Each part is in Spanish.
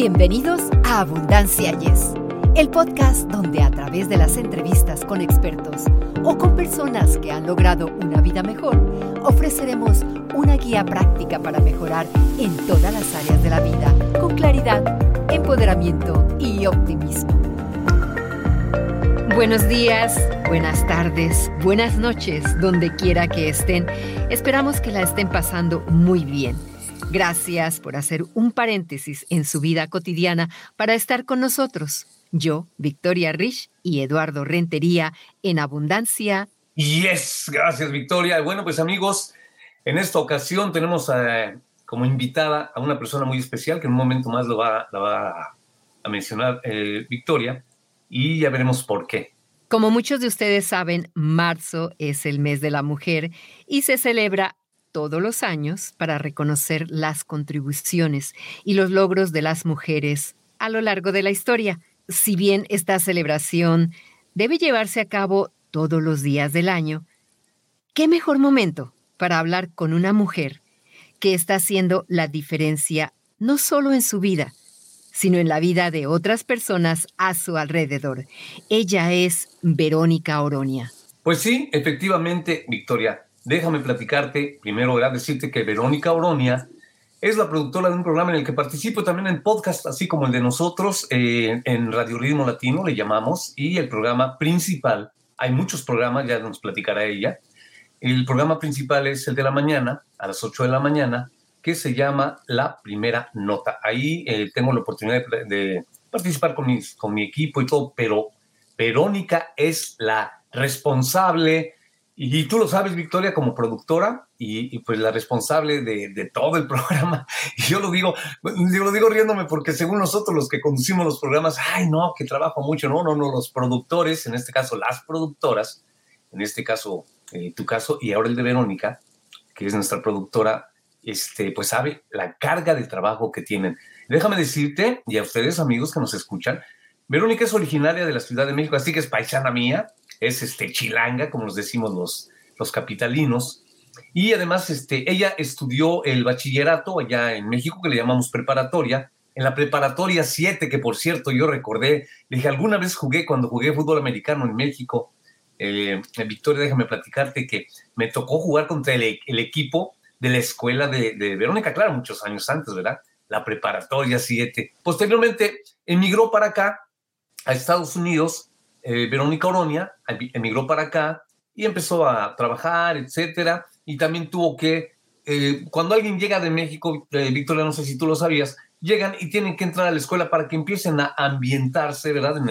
Bienvenidos a Abundancia Yes, el podcast donde a través de las entrevistas con expertos o con personas que han logrado una vida mejor, ofreceremos una guía práctica para mejorar en todas las áreas de la vida con claridad, empoderamiento y optimismo. Buenos días, buenas tardes, buenas noches, donde quiera que estén. Esperamos que la estén pasando muy bien. Gracias por hacer un paréntesis en su vida cotidiana para estar con nosotros. Yo, Victoria Rich y Eduardo Rentería en Abundancia. Yes, gracias Victoria. Bueno, pues amigos, en esta ocasión tenemos como invitada a una persona muy especial que en un momento más lo va, la va a mencionar eh, Victoria y ya veremos por qué. Como muchos de ustedes saben, marzo es el mes de la mujer y se celebra todos los años para reconocer las contribuciones y los logros de las mujeres a lo largo de la historia. Si bien esta celebración debe llevarse a cabo todos los días del año, ¿qué mejor momento para hablar con una mujer que está haciendo la diferencia no solo en su vida, sino en la vida de otras personas a su alrededor? Ella es Verónica Oronia. Pues sí, efectivamente, Victoria. Déjame platicarte, primero, ¿verdad? decirte que Verónica Oronia es la productora de un programa en el que participo también en podcast, así como el de nosotros, eh, en Radio Ritmo Latino le llamamos, y el programa principal, hay muchos programas, ya nos platicará ella, el programa principal es el de la mañana, a las 8 de la mañana, que se llama La Primera Nota. Ahí eh, tengo la oportunidad de, participar con, mis, con mi equipo y todo, pero Verónica es la responsable, y, tú lo sabes, Victoria, como productora y, pues la responsable de, todo el programa. Y yo lo digo, yo lo digo riéndome porque según nosotros los que conducimos los programas, ay no, que trabajo mucho. No, no, no, los productores, en este caso las productoras, en este caso eh, tu caso y ahora el de Verónica, que es nuestra productora, este, pues sabe la carga de trabajo que tienen. Déjame decirte, y a ustedes amigos que nos escuchan, Verónica es originaria de la Ciudad de México, así que es paisana mía, es este, chilanga, como nos decimos los, los capitalinos. Y además, este, ella estudió el bachillerato allá en México, que le llamamos preparatoria. En la preparatoria 7, que por cierto yo recordé, dije, alguna vez jugué cuando jugué fútbol americano en México. Eh, Victoria, déjame platicarte que me tocó jugar contra el, equipo de la escuela de, de, Verónica Clara muchos años antes, ¿verdad? La preparatoria 7. Posteriormente emigró para acá, a Estados Unidos, eh, Verónica Oronia emigró para acá y empezó a trabajar, etcétera, y también tuvo que, eh, cuando alguien llega de México, eh, Victoria, no sé si tú lo sabías, llegan y tienen que entrar a la escuela para que empiecen a ambientarse, ¿verdad? En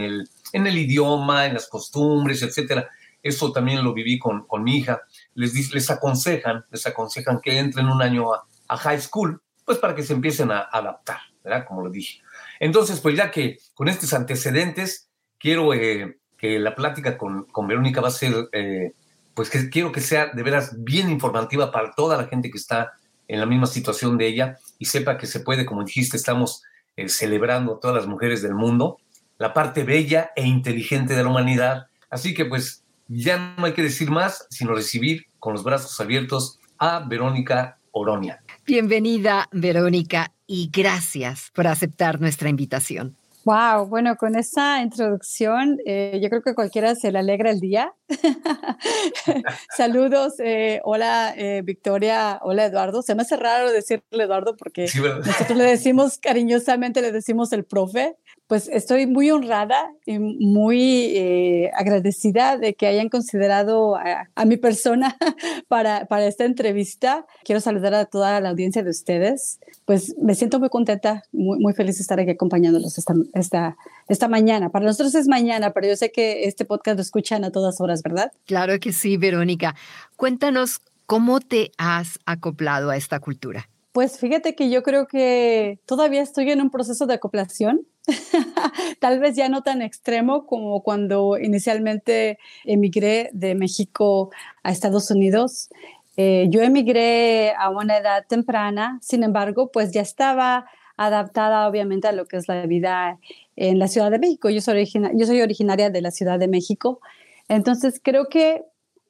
el, en el, idioma, en las costumbres, etcétera. Eso también lo viví con, con mi hija. Les, les aconsejan, les aconsejan que entren un año a, a high school, pues para que se empiecen a adaptar, ¿verdad? Como lo dije. Entonces, pues ya que con estos antecedentes, quiero eh, que la plática con, con, Verónica va a ser, eh, pues que quiero que sea de veras bien informativa para toda la gente que está en la misma situación de ella y sepa que se puede, como dijiste, estamos eh, celebrando a todas las mujeres del mundo, la parte bella e inteligente de la humanidad. Así que pues ya no hay que decir más, sino recibir con los brazos abiertos a Verónica Oronia. Bienvenida, Verónica, y gracias por aceptar nuestra invitación. Wow, bueno, con esa introducción eh, yo creo que cualquiera se le alegra el día. Saludos, eh, hola eh, Victoria, hola Eduardo. Se me hace raro decirle Eduardo porque nosotros le decimos cariñosamente, le decimos el profe, pues estoy muy honrada y muy eh, agradecida de que hayan considerado a, mi persona para, esta entrevista. Quiero saludar a toda la audiencia de ustedes. Pues me siento muy contenta, muy, feliz de estar aquí acompañándolos esta, esta mañana. Para nosotros es mañana, pero yo sé que este podcast lo escuchan a todas horas, ¿verdad? Claro que sí, Verónica. Cuéntanos cómo te has acoplado a esta cultura. Pues fíjate que yo creo que todavía estoy en un proceso de acoplación, tal vez ya no tan extremo como cuando inicialmente emigré de México a Estados Unidos. Eh, yo emigré a una edad temprana, sin embargo, pues ya estaba adaptada obviamente a lo que es la vida en la Ciudad de México. Yo soy, yo soy originaria de la Ciudad de México, entonces creo que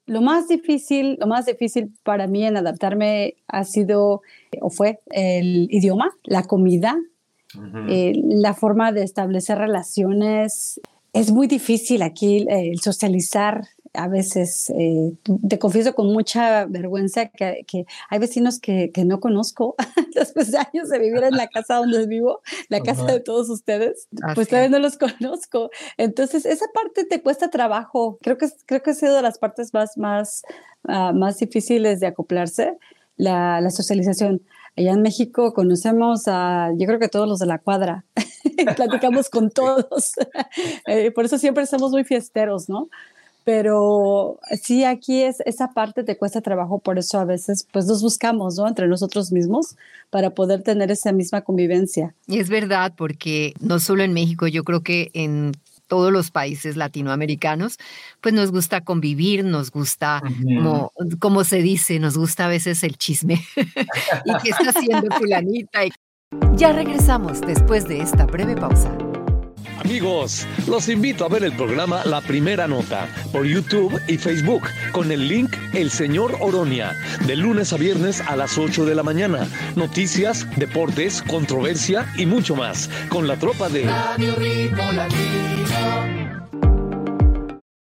lo más difícil, lo más difícil para mí en adaptarme ha sido o fue el idioma, la comida. eh, la forma de establecer relaciones. Es muy difícil aquí eh, el socializar a veces, eh, te confieso con mucha vergüenza que, hay vecinos que, no conozco después de años de vivir en la casa donde vivo, la casa de todos ustedes, pues todavía no los conozco. Entonces, esa parte te cuesta trabajo. Creo que, creo que ha sido de las partes más, más, ah, más difíciles de acoplarse, la, la socialización. Allá en México conocemos a, yo creo que todos los de la cuadra, platicamos con todos. Eh, por eso siempre somos muy fiesteros, ¿no? Pero sí, aquí es, esa parte te cuesta trabajo, por eso a veces pues nos buscamos, ¿no? Entre nosotros mismos para poder tener esa misma convivencia. Y es verdad, porque no solo en México, yo creo que en todos los países latinoamericanos, pues nos gusta convivir, nos gusta, como, como, se dice, nos gusta a veces el chisme. ¿Y qué está haciendo fulanita? Ya regresamos después de esta breve pausa. Amigos, los invito a ver el programa La Primera Nota por YouTube y Facebook con el link El Señor Oronia, de lunes a viernes a las 8 de la mañana. Noticias, deportes, controversia y mucho más con la tropa de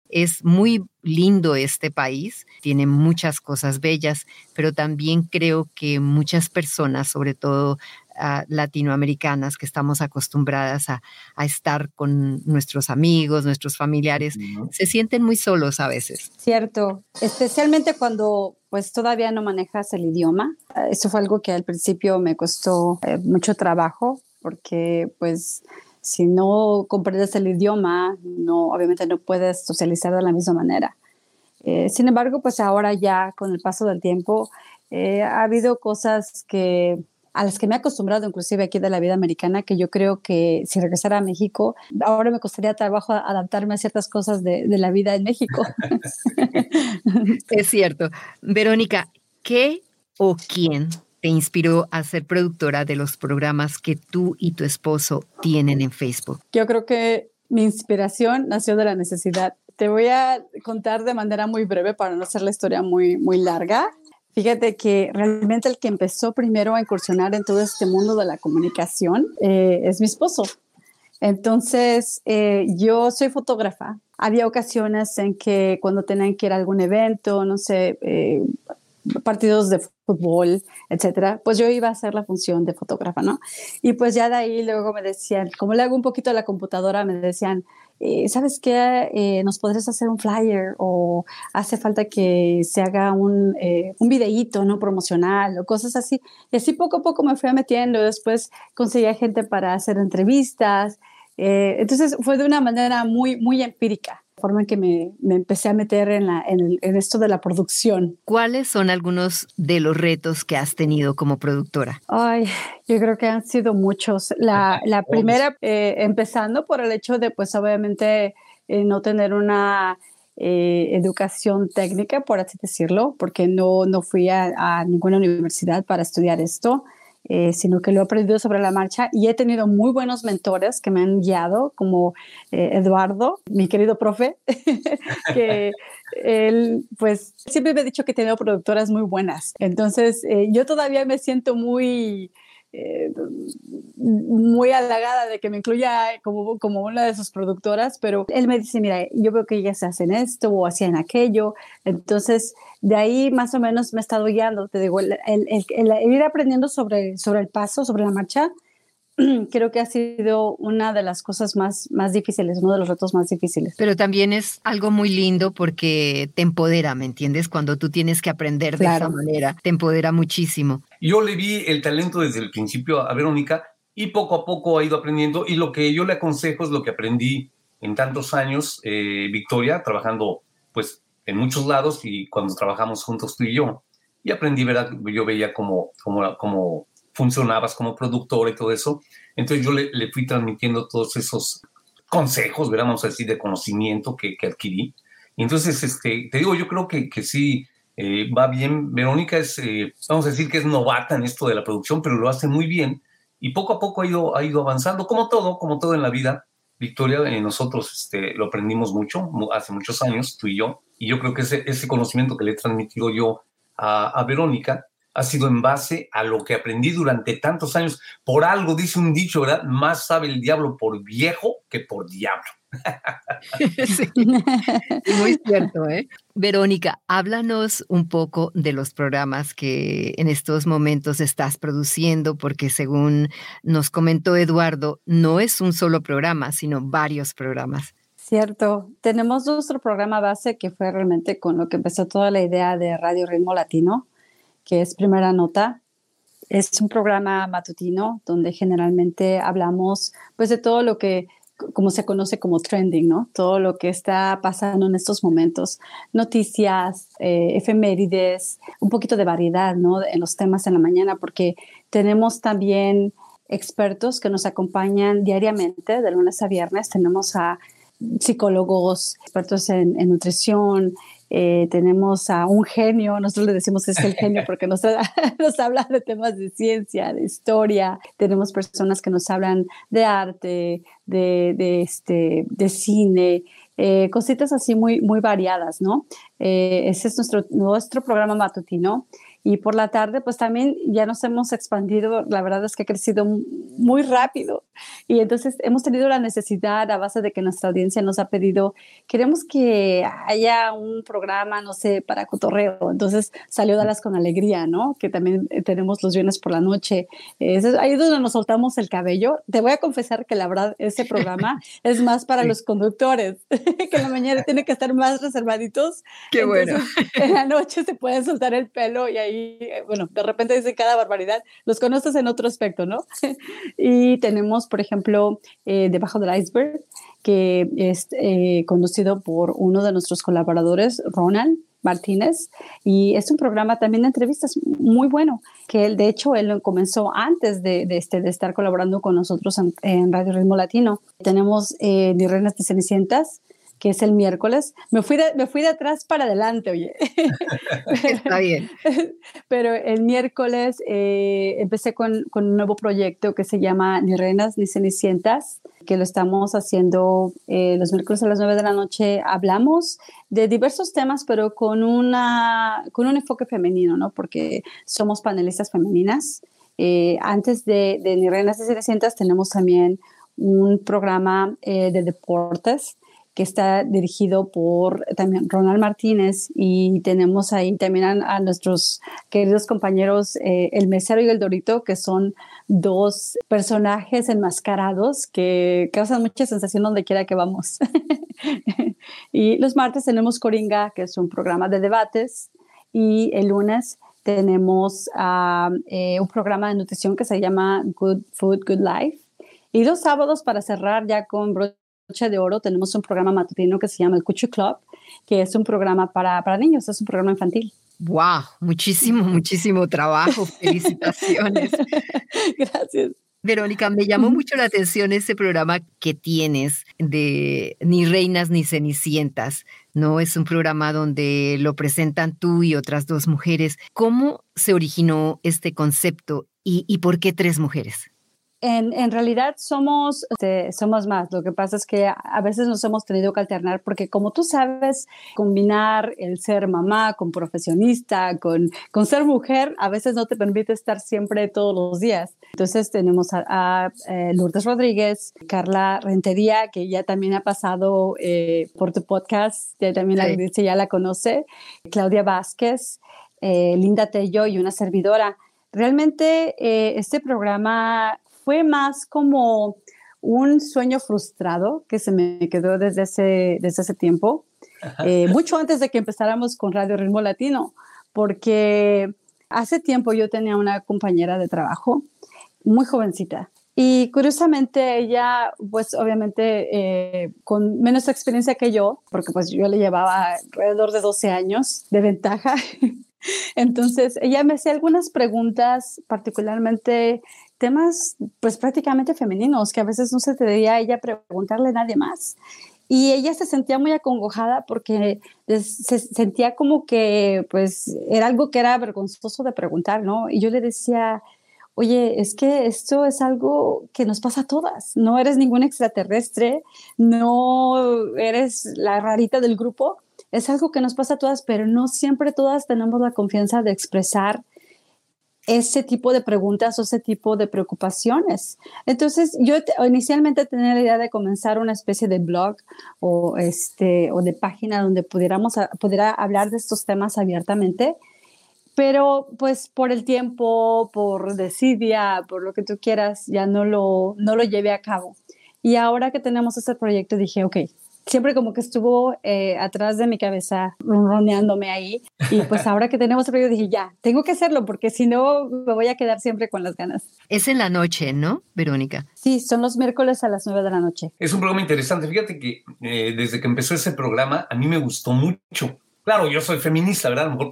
Es muy lindo este país, tiene muchas cosas bellas, pero también creo que muchas personas, sobre todo latinoamericanas que estamos acostumbradas a, estar con nuestros amigos, nuestros familiares, se sienten muy solos a veces. Cierto, especialmente cuando pues todavía no manejas el idioma. Eso fue algo que al principio me costó eh, mucho trabajo porque pues si no comprendes el idioma, no, obviamente no puedes socializar de la misma manera. Eh, sin embargo, pues ahora ya con el paso del tiempo eh, ha habido cosas que a las que me he acostumbrado inclusive aquí de la vida americana, que yo creo que si regresara a México, ahora me costaría trabajo adaptarme a ciertas cosas de, de la vida en México. es cierto. Verónica, ¿qué o quién te inspiró a ser productora de los programas que tú y tu esposo tienen en Facebook? Yo creo que mi inspiración nació de la necesidad. Te voy a contar de manera muy breve para no hacer la historia muy, muy larga. Fíjate que realmente el que empezó primero a incursionar en todo este mundo de la comunicación eh, es mi esposo. Entonces, eh, yo soy fotógrafa. Había ocasiones en que cuando tenían que ir a algún evento, no sé, eh, partidos de fútbol, etcétera, pues yo iba a hacer la función de fotógrafa, ¿no? Y pues ya de ahí luego me decían, como le hago un poquito a la computadora, me decían, eh, ¿sabes qué? Eh, ¿Nos podrías hacer un flyer o hace falta que se haga un, eh, un videíto, ¿no? Promocional o cosas así. Y así poco a poco me fui metiendo. Después conseguía gente para hacer entrevistas. entonces fue de una manera muy, muy empírica forma en que me, me empecé a meter en, la, en, en, esto de la producción. ¿Cuáles son algunos de los retos que has tenido como productora? Ay, yo creo que han sido muchos. La, la primera, eh, empezando por el hecho de, pues obviamente, eh, no tener una eh, educación técnica, por así decirlo, porque no, no fui a, a ninguna universidad para estudiar esto. Eh, sino que lo he aprendido sobre la marcha y he tenido muy buenos mentores que me han guiado, como eh, Eduardo, mi querido profe, que él, pues, siempre me ha dicho que he tenido productoras muy buenas. Entonces, eh, yo todavía me siento muy eh, muy halagada de que me incluya como, como una de sus productoras, pero él me dice, mira, yo veo que ellas hacen esto o hacían aquello, entonces de ahí más o menos me he estado guiando, te digo, el, el, el ir aprendiendo sobre, sobre el paso, sobre la marcha, creo que ha sido una de las cosas más, más difíciles, uno de los retos más difíciles. Pero también es algo muy lindo porque te empodera, ¿me entiendes? Cuando tú tienes que aprender de esa manera, te empodera muchísimo. Yo le vi el talento desde el principio a Verónica y poco a poco ha ido aprendiendo y lo que yo le aconsejo es lo que aprendí en tantos años, eh, Victoria, trabajando pues en muchos lados y cuando trabajamos juntos tú y yo. Y aprendí, ¿verdad? Yo veía como, como, como funcionabas como productor y todo eso. Entonces yo le, fui transmitiendo todos esos consejos, vamos a decir, de conocimiento que, que adquirí. Entonces, este, te digo, yo creo que, que sí eh, va bien. Verónica es, eh, vamos a decir que es novata en esto de la producción, pero lo hace muy bien. Y poco a poco ha ido, ha ido avanzando, como todo, como todo en la vida. Victoria, eh, nosotros este, lo aprendimos mucho, hace muchos años, tú y yo. Y yo creo que ese, ese conocimiento que le he transmitido yo a, a Verónica, ha sido en base a lo que aprendí durante tantos años. Por algo, dice un dicho, ¿verdad? Más sabe el diablo por viejo que por diablo. sí, muy cierto, ¿eh? Verónica, háblanos un poco de los programas que en estos momentos estás produciendo, porque según nos comentó Eduardo, no es un solo programa, sino varios programas. Cierto. Tenemos nuestro programa base que fue realmente con lo que empezó toda la idea de Radio Ritmo Latino, que es Primera Nota. Es un programa matutino donde generalmente hablamos pues de todo lo que como se conoce como trending, ¿no? Todo lo que está pasando en estos momentos, noticias, eh, efemérides, un poquito de variedad, ¿no? En los temas en la mañana, porque tenemos también expertos que nos acompañan diariamente, de lunes a viernes. Tenemos a psicólogos, expertos en, nutrición, eh, tenemos a un genio, nosotros le decimos es el genio porque nos, nos, habla de temas de ciencia, de historia, tenemos personas que nos hablan de arte, de, de este, de cine, eh, cositas así muy, muy variadas, ¿no? Eh, ese es nuestro, nuestro programa matutino. Y por la tarde, pues también ya nos hemos expandido, la verdad es que ha crecido muy rápido. Y entonces hemos tenido la necesidad, a base de que nuestra audiencia nos ha pedido, queremos que haya un programa, no sé, para cotorreo. Entonces salió Dallas con Alegría, ¿no? Que también eh, tenemos los viernes por la noche. Es ahí donde nos soltamos el cabello. Te voy a confesar que la verdad ese programa es más para los conductores, que en la mañana tienen que estar más reservaditos. Qué bueno. En la noche se pueden soltar el pelo y ahí eh, bueno, de repente dicen cada barbaridad, los conoces en otro aspecto, ¿no? y tenemos, por ejemplo, eh, Debajo del Iceberg, que es eh, conducido por uno de nuestros colaboradores, Ronald. Martínez y es un programa también de entrevistas muy bueno que él de hecho él comenzó antes de, este, de estar colaborando con nosotros en, Radio Ritmo Latino tenemos eh, de Reinas de Cenicientas que es el miércoles. Me fui de, me fui de atrás para adelante, oye. Está bien. Pero el miércoles eh, empecé con, con, un nuevo proyecto que se llama Ni Reinas ni Cenicientas, que lo estamos haciendo eh, los miércoles a las 9 de la noche. Hablamos de diversos temas, pero con, una, con un enfoque femenino, ¿no? Porque somos panelistas femeninas. Eh, antes de, de Ni Reinas ni Cenicientas tenemos también un programa de deportes que está dirigido por también Ronald Martínez y tenemos ahí también a, nuestros queridos compañeros eh, El Mesero y El Dorito, que son dos personajes enmascarados que causan mucha sensación donde quiera que vamos. y los martes tenemos Coringa, que es un programa de debates, y el lunes tenemos ah, eh, un programa de nutrición que se llama Good Food, Good Life. Y dos sábados para cerrar ya con Noche de Oro tenemos un programa matutino que se llama el Cuchu Club, que es un programa para, para niños, es un programa infantil. ¡Wow! Muchísimo, muchísimo trabajo. Felicitaciones. Gracias. Verónica, me llamó mucho la atención ese programa que tienes de Ni Reinas ni Cenicientas, ¿no? Es un programa donde lo presentan tú y otras dos mujeres. ¿Cómo se originó este concepto y, y por qué tres mujeres? En, en, realidad somos, este, somos más. Lo que pasa es que a veces nos hemos tenido que alternar porque como tú sabes, combinar el ser mamá con profesionista, con, con ser mujer, a veces no te permite estar siempre todos los días. Entonces tenemos a, eh, Lourdes Rodríguez, Carla Rentería, que ya también ha pasado eh, por tu podcast, ya también la audiencia ya la conoce, Claudia Vázquez, eh, Linda Tello y una servidora. Realmente este programa fue más como un sueño frustrado que se me quedó desde ese, desde ese tiempo, eh, mucho antes de que empezáramos con Radio Ritmo Latino, porque hace tiempo yo tenía una compañera de trabajo muy jovencita. Y curiosamente ella, pues obviamente eh, con menos experiencia que yo, porque pues yo le llevaba alrededor de 12 años de ventaja, entonces ella me hacía algunas preguntas particularmente temas pues prácticamente femeninos que a veces no se debía a ella preguntarle a nadie más. Y ella se sentía muy acongojada porque se sentía como que pues era algo que era vergonzoso de preguntar, ¿no? Y yo le decía, oye, es que esto es algo que nos pasa a todas, no eres ningún extraterrestre, no eres la rarita del grupo, es algo que nos pasa a todas, pero no siempre todas tenemos la confianza de expresar ese tipo de preguntas o ese tipo de preocupaciones. Entonces, yo inicialmente tenía la idea de comenzar una especie de blog o, este, o de página donde pudiéramos pudiera hablar de estos temas abiertamente, pero pues por el tiempo, por desidia, por lo que tú quieras, ya no lo, no lo llevé a cabo. Y ahora que tenemos este proyecto, dije, ok, siempre como que estuvo eh, atrás de mi cabeza, ronroneándome ahí. Y pues ahora que tenemos el proyecto, dije, ya, tengo que hacerlo porque si no me voy a quedar siempre con las ganas. Es en la noche, ¿no, Verónica? Sí, son los miércoles a las nueve de la noche. Es un programa interesante. Fíjate que eh, desde que empezó ese programa, a mí me gustó mucho. Claro, yo soy feminista, ¿verdad? A lo mejor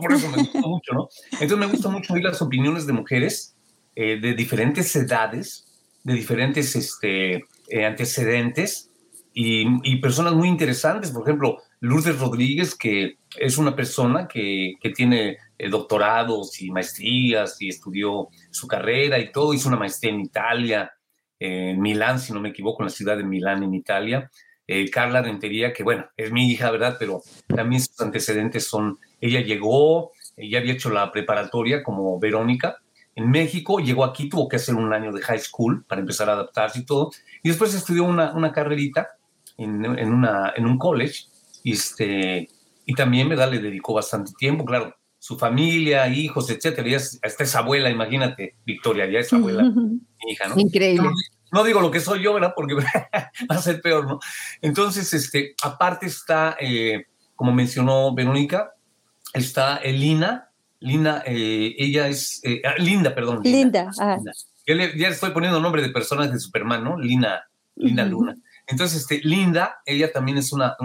por, eso me gustó mucho, ¿no? Entonces me gusta mucho oír las opiniones de mujeres eh, de diferentes edades, de diferentes este, antecedentes y, personas muy interesantes, por ejemplo, Lourdes Rodríguez, que es una persona que, que tiene eh, doctorados y maestrías y estudió su carrera y todo, hizo una maestría en Italia, en Milán, si no me equivoco, en la ciudad de Milán, en Italia. Eh, Carla Rentería, que bueno, es mi hija, ¿verdad? Pero también sus antecedentes son, ella llegó, ella había hecho la preparatoria como Verónica en México, llegó aquí, tuvo que hacer un año de high school para empezar a adaptarse y todo, y después estudió una, una carrerita en, en, una, en un college y, este, y también me da, le dedicó bastante tiempo, claro, su familia, hijos, etcétera. Y hasta es abuela, imagínate, Victoria, ya es abuela, mi hija, ¿no? Increíble. No, digo lo que soy yo, ¿verdad? Porque va a ser peor, ¿no? Entonces, este, aparte está, eh, como mencionó Verónica, está Elina. Lina, eh, ella es, eh, ah, Linda, perdón. Linda. Linda. Ya, le, ya, estoy poniendo nombre de personas de Superman, ¿no? Lina, Lina Luna. Entonces, este, Linda, ella también es una,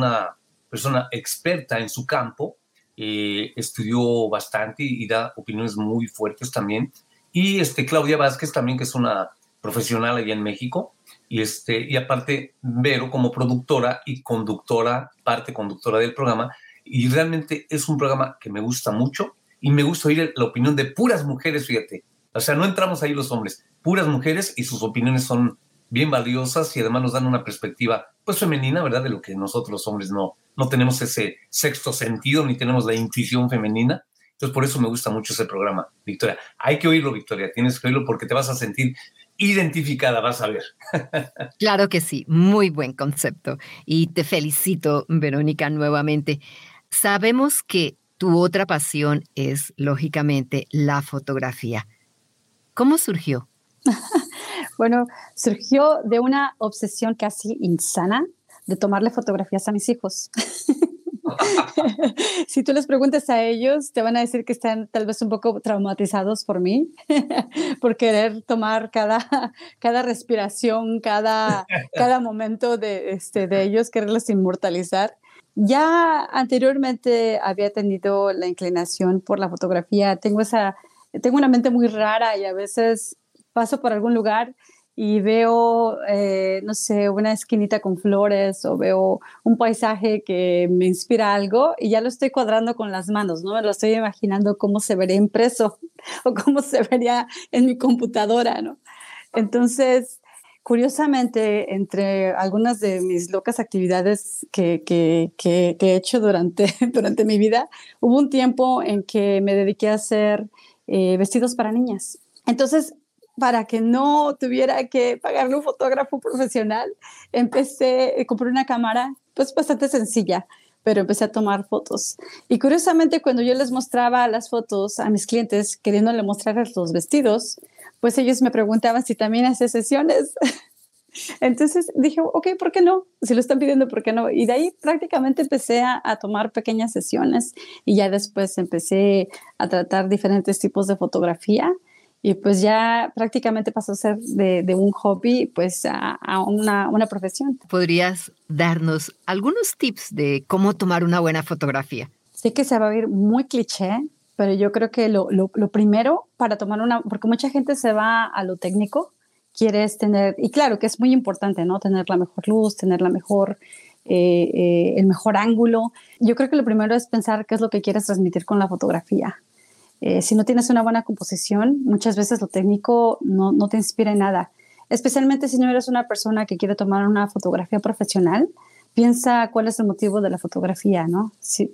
persona experta en su campo, eh, estudió bastante y, da opiniones muy fuertes también. Y este, Claudia Vázquez también, que es una profesional allá en México. Y, este, y aparte, Vero como productora y conductora, parte conductora del programa. Y realmente es un programa que me gusta mucho y me gusta oír la opinión de puras mujeres, fíjate. O sea, no entramos ahí los hombres, puras mujeres y sus opiniones son bien valiosas y además nos dan una perspectiva pues femenina, ¿verdad? De lo que nosotros los hombres no, no tenemos ese sexto sentido ni tenemos la intuición femenina. Entonces por eso me gusta mucho ese programa, Victoria. Hay que oírlo, Victoria, tienes que oírlo porque te vas a sentir identificada, vas a ver. Claro que sí, muy buen concepto. Y te felicito, Verónica, nuevamente. Sabemos que tu otra pasión es, lógicamente, la fotografía. ¿Cómo surgió? Bueno, surgió de una obsesión casi insana de tomarle fotografías a mis hijos. si tú les preguntas a ellos, te van a decir que están tal vez un poco traumatizados por mí, por querer tomar cada, cada respiración, cada, cada momento de, este, de ellos, quererlos inmortalizar. Ya anteriormente había tenido la inclinación por la fotografía. Tengo esa, tengo una mente muy rara y a veces paso por algún lugar y veo, eh, no sé, una esquinita con flores o veo un paisaje que me inspira algo y ya lo estoy cuadrando con las manos, ¿no? Me lo estoy imaginando cómo se vería impreso o cómo se vería en mi computadora, ¿no? Entonces, curiosamente, entre algunas de mis locas actividades que, que, que, he hecho durante, durante mi vida, hubo un tiempo en que me dediqué a hacer eh, vestidos para niñas. Entonces, para que no tuviera que pagarle un fotógrafo profesional, empecé, eh, compré una cámara, pues bastante sencilla, pero empecé a tomar fotos. Y curiosamente, cuando yo les mostraba las fotos a mis clientes, queriéndole mostrarles los vestidos, pues ellos me preguntaban si también hacía sesiones. Entonces dije, ok, ¿por qué no? Si lo están pidiendo, ¿por qué no? Y de ahí prácticamente empecé a, a, tomar pequeñas sesiones y ya después empecé a tratar diferentes tipos de fotografía y pues ya prácticamente pasó a ser de, un hobby pues a, una, una, profesión. ¿Podrías darnos algunos tips de cómo tomar una buena fotografía? Sé que se va a oír muy cliché, pero yo creo que lo, lo, primero para tomar una, porque mucha gente se va a lo técnico, quieres tener, y claro que es muy importante, ¿no? Tener la mejor luz, tener la mejor, eh, eh, el mejor ángulo. Yo creo que lo primero es pensar qué es lo que quieres transmitir con la fotografía eh, si no tienes una buena composición, muchas veces lo técnico no, no, te inspira en nada. Especialmente si no eres una persona que quiere tomar una fotografía profesional, piensa cuál es el motivo de la fotografía, ¿no?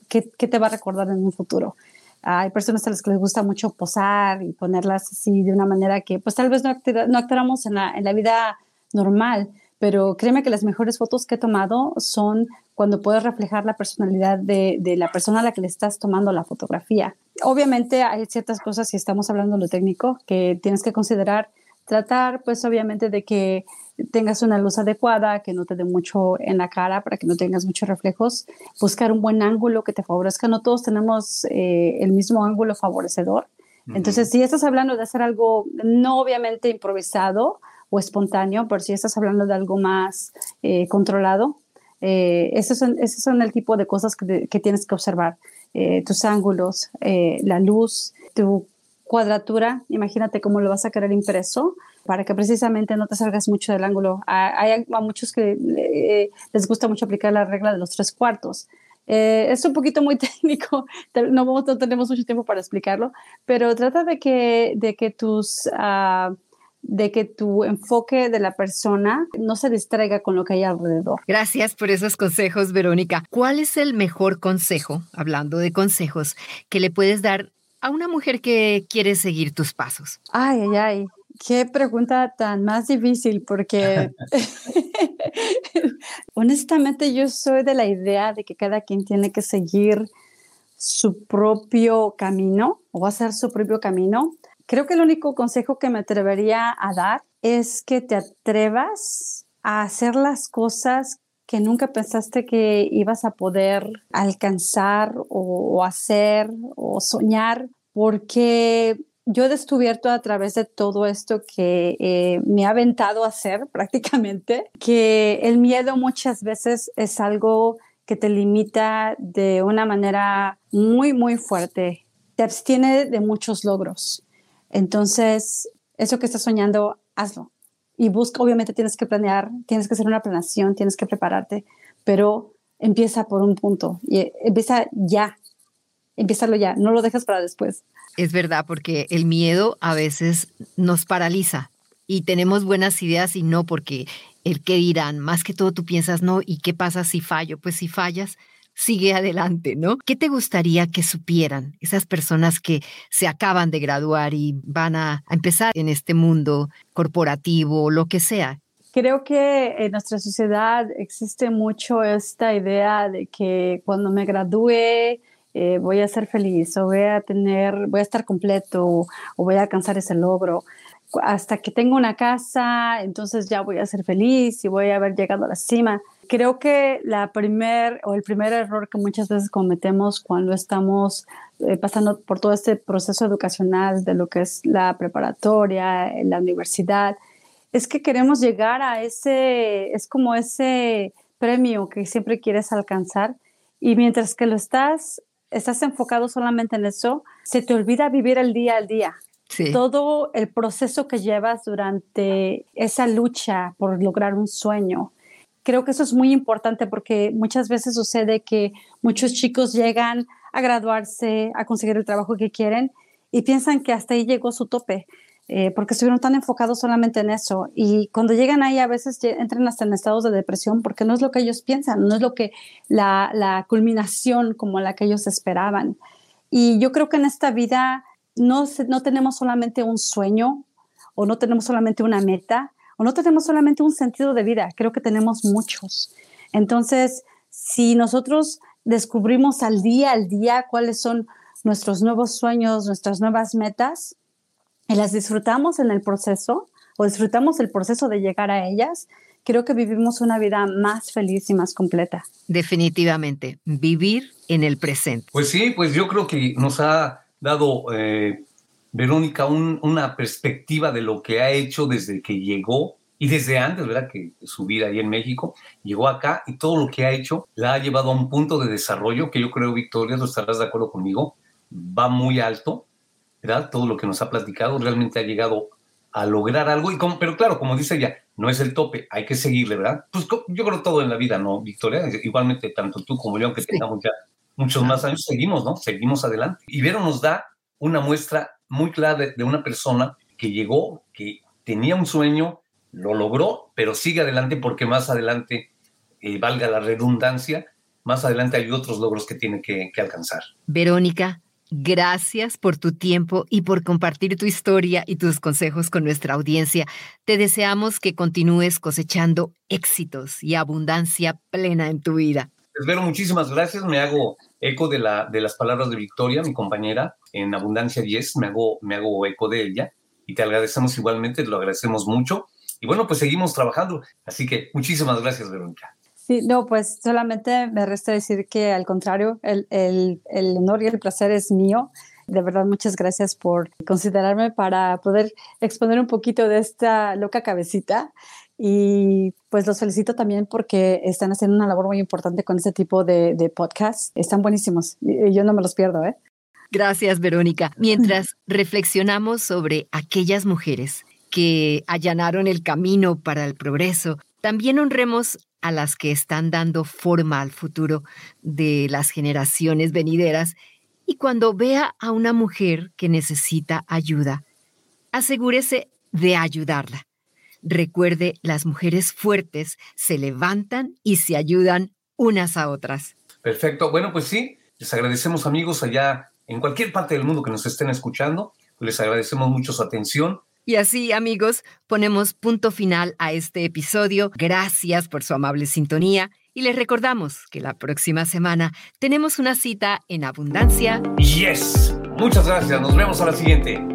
qué, qué, te va a recordar en un futuro? Hay personas a las que les gusta mucho posar y ponerlas así de una manera que pues tal vez no, no actuáramos en la, en la vida normal, pero créeme que las mejores fotos que he tomado son cuando puedes reflejar la personalidad de, de, la persona a la que le estás tomando la fotografía. Obviamente hay ciertas cosas, si estamos hablando de lo técnico, que tienes que considerar, tratar pues obviamente de que tengas una luz adecuada, que no te dé mucho en la cara para que no tengas muchos reflejos, buscar un buen ángulo que te favorezca. No todos tenemos eh, el mismo ángulo favorecedor. Entonces, si estás hablando de hacer algo no obviamente improvisado o espontáneo, pero si estás hablando de algo más eh, controlado, eh, esos, son, esos son el tipo de cosas que, que tienes que observar. tus ángulos, la luz, tu cuadratura, imagínate cómo lo vas a querer impreso para que precisamente no te salgas mucho del ángulo. Hay a muchos que eh, les gusta mucho aplicar la regla de los tres cuartos. Eh, es un poquito muy técnico, no, no, tenemos mucho tiempo para explicarlo, pero trata de que, de que tus... Ah, de que tu enfoque de la persona no se distraiga con lo que hay alrededor. Gracias por esos consejos, Verónica. ¿Cuál es el mejor consejo, hablando de consejos, que le puedes dar a una mujer que quiere seguir tus pasos? Ay, ay, ay. Qué pregunta tan más difícil, porque honestamente yo soy de la idea de que cada quien tiene que seguir su propio camino o hacer su propio camino. Creo que el único consejo que me atrevería a dar es que te atrevas a hacer las cosas que nunca pensaste que ibas a poder alcanzar o, hacer o soñar, porque yo he descubierto a través de todo esto que eh, me ha aventado a hacer prácticamente, que el miedo muchas veces es algo que te limita de una manera muy, muy fuerte. Te abstiene de muchos logros. Entonces, eso que estás soñando, hazlo. Y busca, obviamente tienes que planear, tienes que hacer una planeación, tienes que prepararte, pero empieza por un punto y empieza ya. Empiezalo ya, no lo dejes para después. Es verdad, porque el miedo a veces nos paraliza y tenemos buenas ideas y no porque el que dirán, más que todo tú piensas, no, ¿y qué pasa si fallo? Pues si fallas, sigue adelante, ¿no? ¿Qué te gustaría que supieran esas personas que se acaban de graduar y van a, empezar en este mundo corporativo o lo que sea? Creo que en nuestra sociedad existe mucho esta idea de que cuando me gradúe, eh, voy a ser feliz o voy a tener, voy a estar completo o, voy a alcanzar ese logro. Hasta que tengo una casa, entonces ya voy a ser feliz y voy a haber llegado a la cima. Creo que la primer o el primer error que muchas veces cometemos cuando estamos eh, pasando por todo este proceso educacional de lo que es la preparatoria, la universidad, es que queremos llegar a ese, es como ese premio que siempre quieres alcanzar y mientras que lo estás estás enfocado solamente en eso, se te olvida vivir el día al día. Todo el proceso que llevas durante esa lucha por lograr un sueño. Creo que eso es muy importante porque muchas veces sucede que muchos chicos llegan a graduarse, a conseguir el trabajo que quieren y piensan que hasta ahí llegó su tope. Eh, porque estuvieron tan enfocados solamente en eso. Y cuando llegan ahí a veces entran hasta en estados de depresión porque no es lo que ellos piensan, no es lo que la, la culminación como la que ellos esperaban. Y yo creo que en esta vida no, no tenemos solamente un sueño o no tenemos solamente una meta o no tenemos solamente un sentido de vida, creo que tenemos muchos. Entonces, si nosotros descubrimos al día al día cuáles son nuestros nuevos sueños, nuestras nuevas metas, y las disfrutamos en el proceso o disfrutamos el proceso de llegar a ellas, creo que vivimos una vida más feliz y más completa. Definitivamente, vivir en el presente. Pues sí, pues yo creo que nos ha dado eh, Verónica una perspectiva de lo que ha hecho desde que llegó y desde antes, ¿verdad? Que su vida ahí en México, llegó acá y todo lo que ha hecho la ha llevado a un punto de desarrollo que yo creo, Victoria, tú estarás de acuerdo conmigo, va muy alto todo lo que nos ha platicado realmente ha llegado a lograr algo, y como, pero claro, como dice ella, no es el tope, hay que seguirle, ¿verdad? Pues yo creo todo en la vida, ¿no, Victoria? Igualmente, tanto tú como yo, aunque tengamos ya muchos más años, seguimos, ¿no? Seguimos adelante. Y Vero nos da una muestra muy clara de, una persona que llegó, que tenía un sueño, lo logró, pero sigue adelante porque más adelante, eh, valga la redundancia, más adelante hay otros logros que tiene que, que alcanzar. Verónica, Gracias por tu tiempo y por compartir tu historia y tus consejos con nuestra audiencia. Te deseamos que continúes cosechando éxitos y abundancia plena en tu vida. Espero muchísimas gracias. Me hago eco de, la, de las palabras de Victoria, mi compañera en Abundancia 10. Me hago, me hago eco de ella y te agradecemos igualmente, te lo agradecemos mucho. Y bueno, pues seguimos trabajando. Así que muchísimas gracias, Verónica. Sí, no, pues solamente me resta decir que al contrario, el, el, el honor y el placer es mío. De verdad, muchas gracias por considerarme para poder exponer un poquito de esta loca cabecita. Y pues los felicito también porque están haciendo una labor muy importante con este tipo de, podcasts. Están buenísimos. Yo no me los pierdo, ¿eh? Gracias, Verónica. Mientras reflexionamos sobre aquellas mujeres que allanaron el camino para el progreso, también honremos a las que están dando forma al futuro de las generaciones venideras y cuando vea a una mujer que necesita ayuda, asegúrese de ayudarla. Recuerde, las mujeres fuertes se levantan y se ayudan unas a otras. Perfecto. Bueno, pues sí, les agradecemos amigos allá en cualquier parte del mundo que nos estén escuchando. Les agradecemos mucho su atención y así, amigos, ponemos punto final a este episodio. Gracias por su amable sintonía y les recordamos que la próxima semana tenemos una cita en Abundancia. Yes. Muchas gracias. Nos vemos a la siguiente.